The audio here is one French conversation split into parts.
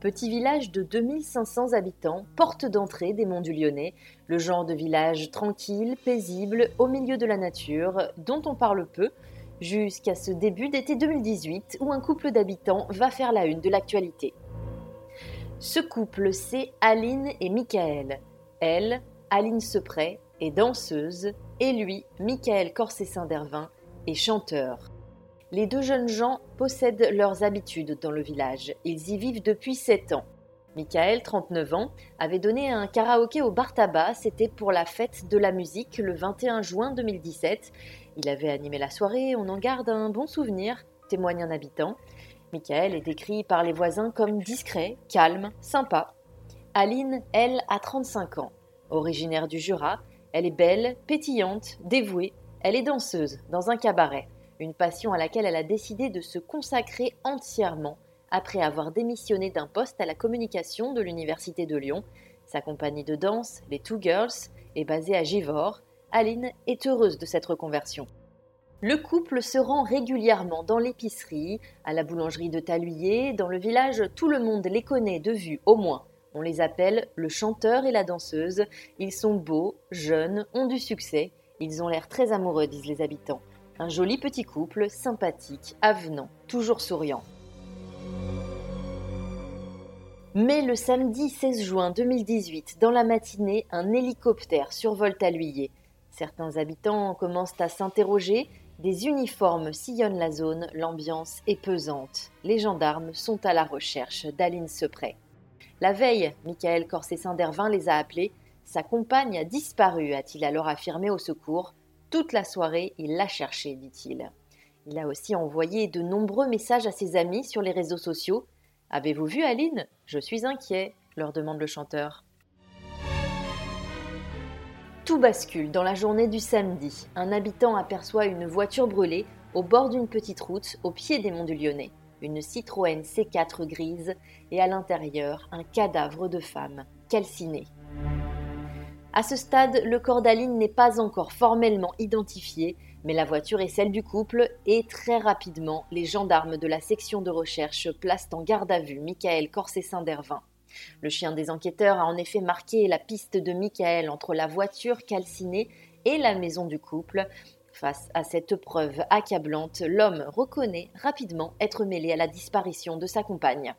petit village de 2500 habitants, porte d'entrée des monts du Lyonnais, le genre de village tranquille, paisible, au milieu de la nature, dont on parle peu, jusqu'à ce début d'été 2018 où un couple d'habitants va faire la une de l'actualité. Ce couple, c'est Aline et Michael. Elle, Aline Sepret, est danseuse et lui, Michael Corsessin-Dervin, est chanteur. Les deux jeunes gens possèdent leurs habitudes dans le village. Ils y vivent depuis 7 ans. Michael, 39 ans, avait donné un karaoké au bar tabac. C'était pour la fête de la musique le 21 juin 2017. Il avait animé la soirée, on en garde un bon souvenir, témoigne un habitant. Michael est décrit par les voisins comme discret, calme, sympa. Aline, elle, a 35 ans. Originaire du Jura, elle est belle, pétillante, dévouée. Elle est danseuse dans un cabaret une passion à laquelle elle a décidé de se consacrer entièrement après avoir démissionné d'un poste à la communication de l'Université de Lyon. Sa compagnie de danse, les Two Girls, est basée à Givors. Aline est heureuse de cette reconversion. Le couple se rend régulièrement dans l'épicerie, à la boulangerie de Taluyer, dans le village, tout le monde les connaît de vue au moins. On les appelle le chanteur et la danseuse. Ils sont beaux, jeunes, ont du succès. Ils ont l'air très amoureux, disent les habitants. Un joli petit couple, sympathique, avenant, toujours souriant. Mais le samedi 16 juin 2018, dans la matinée, un hélicoptère survole Taluyer. Certains habitants commencent à s'interroger. Des uniformes sillonnent la zone, l'ambiance est pesante. Les gendarmes sont à la recherche d'Aline Sepret. La veille, Michael Corsessin-Dervin les a appelés. Sa compagne a disparu, a-t-il alors affirmé au secours. Toute la soirée, il l'a cherché, dit-il. Il a aussi envoyé de nombreux messages à ses amis sur les réseaux sociaux. Avez-vous vu Aline? Je suis inquiet, leur demande le chanteur. Tout bascule dans la journée du samedi. Un habitant aperçoit une voiture brûlée au bord d'une petite route au pied des monts du Lyonnais. Une Citroën C4 grise et à l'intérieur un cadavre de femme calciné. À ce stade, le corps d'Aline n'est pas encore formellement identifié, mais la voiture est celle du couple et très rapidement, les gendarmes de la section de recherche placent en garde à vue Michael Corsessin d'Ervin. Le chien des enquêteurs a en effet marqué la piste de Michael entre la voiture calcinée et la maison du couple. Face à cette preuve accablante, l'homme reconnaît rapidement être mêlé à la disparition de sa compagne.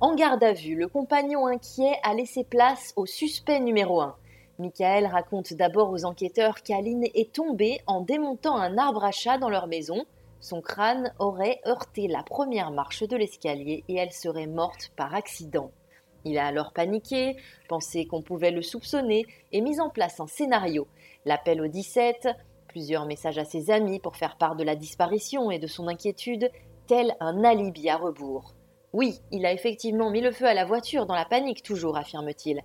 En garde à vue, le compagnon inquiet a laissé place au suspect numéro 1. Michael raconte d'abord aux enquêteurs qu'Aline est tombée en démontant un arbre à chat dans leur maison. Son crâne aurait heurté la première marche de l'escalier et elle serait morte par accident. Il a alors paniqué, pensé qu'on pouvait le soupçonner et mis en place un scénario. L'appel au 17, plusieurs messages à ses amis pour faire part de la disparition et de son inquiétude, tel un alibi à rebours. Oui, il a effectivement mis le feu à la voiture dans la panique toujours, affirme-t-il.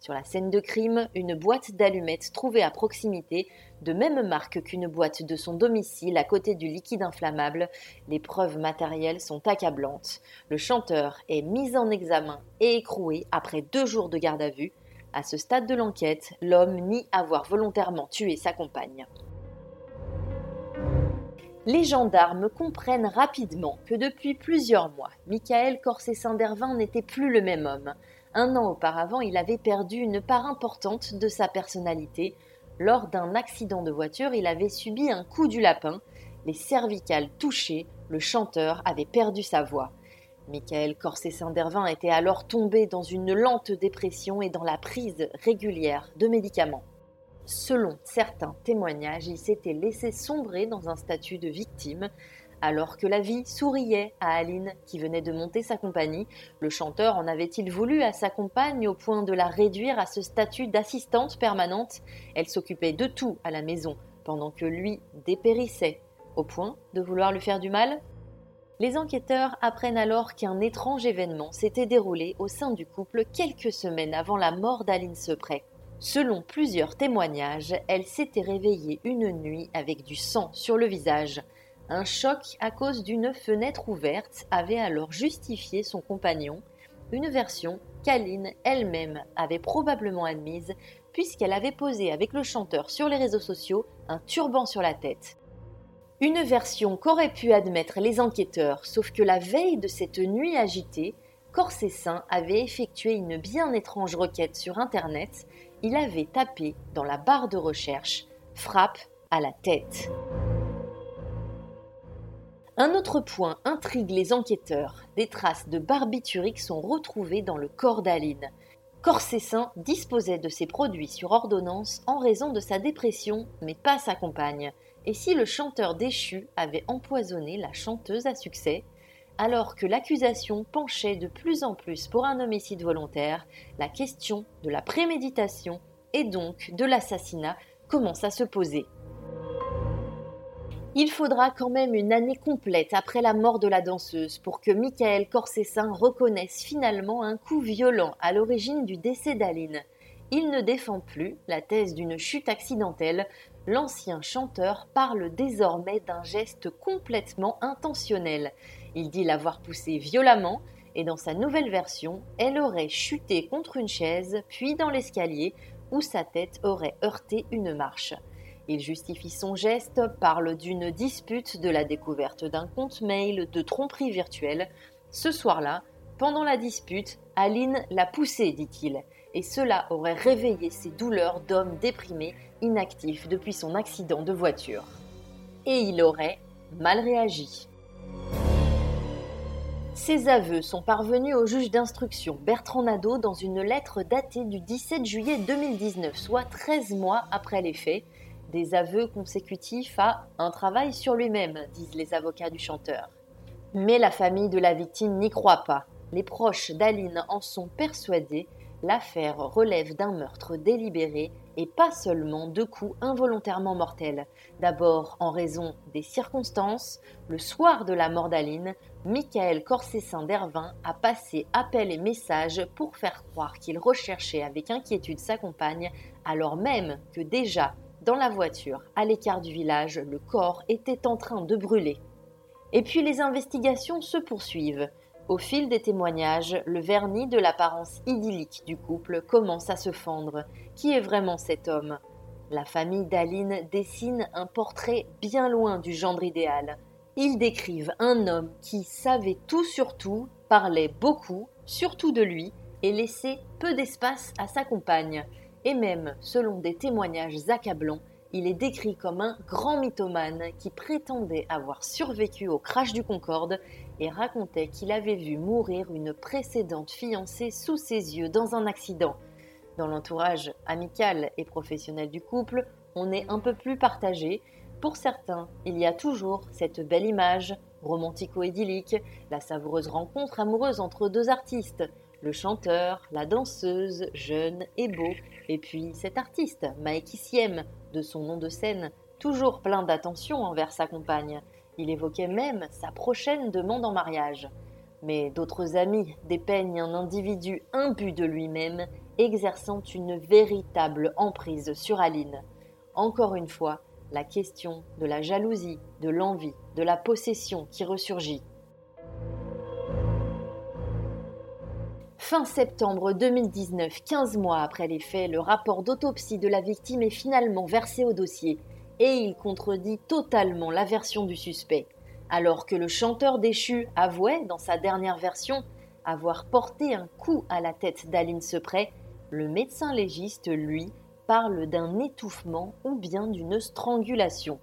Sur la scène de crime, une boîte d'allumettes trouvée à proximité, de même marque qu'une boîte de son domicile à côté du liquide inflammable, les preuves matérielles sont accablantes. Le chanteur est mis en examen et écroué après deux jours de garde à vue. À ce stade de l'enquête, l'homme nie avoir volontairement tué sa compagne. Les gendarmes comprennent rapidement que depuis plusieurs mois, Michael Corsessin-Dervin n'était plus le même homme. Un an auparavant, il avait perdu une part importante de sa personnalité. Lors d'un accident de voiture, il avait subi un coup du lapin. Les cervicales touchées, le chanteur avait perdu sa voix. Michael Corsessin-Dervin était alors tombé dans une lente dépression et dans la prise régulière de médicaments. Selon certains témoignages, il s'était laissé sombrer dans un statut de victime. Alors que la vie souriait à Aline qui venait de monter sa compagnie, le chanteur en avait-il voulu à sa compagne au point de la réduire à ce statut d'assistante permanente? Elle s'occupait de tout à la maison, pendant que lui dépérissait, au point de vouloir lui faire du mal? Les enquêteurs apprennent alors qu'un étrange événement s'était déroulé au sein du couple quelques semaines avant la mort d'Aline Sepret. Selon plusieurs témoignages, elle s'était réveillée une nuit avec du sang sur le visage. Un choc à cause d'une fenêtre ouverte avait alors justifié son compagnon, une version qu'Aline elle-même avait probablement admise puisqu'elle avait posé avec le chanteur sur les réseaux sociaux un turban sur la tête. Une version qu'auraient pu admettre les enquêteurs, sauf que la veille de cette nuit agitée, Corsessin avait effectué une bien étrange requête sur Internet. Il avait tapé dans la barre de recherche frappe à la tête. Un autre point intrigue les enquêteurs. Des traces de barbiturique sont retrouvées dans le corps d'Aline. Corsessin disposait de ces produits sur ordonnance en raison de sa dépression, mais pas sa compagne. Et si le chanteur déchu avait empoisonné la chanteuse à succès? Alors que l'accusation penchait de plus en plus pour un homicide volontaire, la question de la préméditation et donc de l'assassinat commence à se poser. Il faudra quand même une année complète après la mort de la danseuse pour que Michael Corsessin reconnaisse finalement un coup violent à l'origine du décès d'Aline. Il ne défend plus la thèse d'une chute accidentelle, l'ancien chanteur parle désormais d'un geste complètement intentionnel. Il dit l'avoir poussée violemment et dans sa nouvelle version, elle aurait chuté contre une chaise, puis dans l'escalier, où sa tête aurait heurté une marche. Il justifie son geste, parle d'une dispute, de la découverte d'un compte mail, de tromperie virtuelle. Ce soir-là, pendant la dispute, Aline l'a poussé, dit-il, et cela aurait réveillé ses douleurs d'homme déprimé inactif depuis son accident de voiture. Et il aurait mal réagi. Ces aveux sont parvenus au juge d'instruction Bertrand Nadeau dans une lettre datée du 17 juillet 2019, soit 13 mois après les faits. Des aveux consécutifs à un travail sur lui-même, disent les avocats du chanteur. Mais la famille de la victime n'y croit pas. Les proches d'Aline en sont persuadés l'affaire relève d'un meurtre délibéré et pas seulement de coups involontairement mortels. D'abord, en raison des circonstances, le soir de la mort d'Aline, Michael Corsessin d'Ervin a passé appel et message pour faire croire qu'il recherchait avec inquiétude sa compagne, alors même que déjà, dans la voiture, à l'écart du village, le corps était en train de brûler. Et puis les investigations se poursuivent. Au fil des témoignages, le vernis de l'apparence idyllique du couple commence à se fendre. Qui est vraiment cet homme? La famille d'Aline dessine un portrait bien loin du gendre idéal. Ils décrivent un homme qui savait tout sur tout, parlait beaucoup, surtout de lui, et laissait peu d'espace à sa compagne. Et même, selon des témoignages accablants, il est décrit comme un grand mythomane qui prétendait avoir survécu au crash du Concorde et racontait qu'il avait vu mourir une précédente fiancée sous ses yeux dans un accident. Dans l'entourage amical et professionnel du couple, on est un peu plus partagé. Pour certains, il y a toujours cette belle image, romantico-idyllique, la savoureuse rencontre amoureuse entre deux artistes, le chanteur, la danseuse, jeune et beau, et puis cet artiste, Mike Siem, de son nom de scène, toujours plein d'attention envers sa compagne. Il évoquait même sa prochaine demande en mariage. Mais d'autres amis dépeignent un individu imbu de lui-même, exerçant une véritable emprise sur Aline. Encore une fois, la question de la jalousie, de l'envie, de la possession qui ressurgit. Fin septembre 2019, 15 mois après les faits, le rapport d'autopsie de la victime est finalement versé au dossier et il contredit totalement la version du suspect. Alors que le chanteur déchu avouait, dans sa dernière version, avoir porté un coup à la tête d'Aline Sepret, le médecin légiste, lui, parle d'un étouffement ou bien d'une strangulation.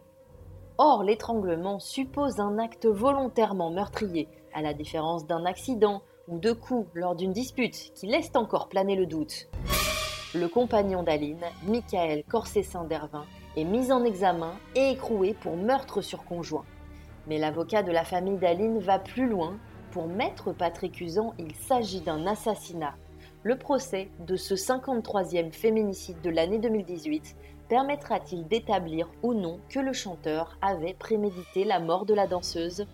Or, l'étranglement suppose un acte volontairement meurtrier, à la différence d'un accident ou de coups lors d'une dispute qui laisse encore planer le doute. Le compagnon d'Aline, Michael Corsessin d'Ervin, est mis en examen et écroué pour meurtre sur conjoint. Mais l'avocat de la famille d'Aline va plus loin. Pour maître Patrick Usan, il s'agit d'un assassinat. Le procès de ce 53e féminicide de l'année 2018 permettra-t-il d'établir ou non que le chanteur avait prémédité la mort de la danseuse?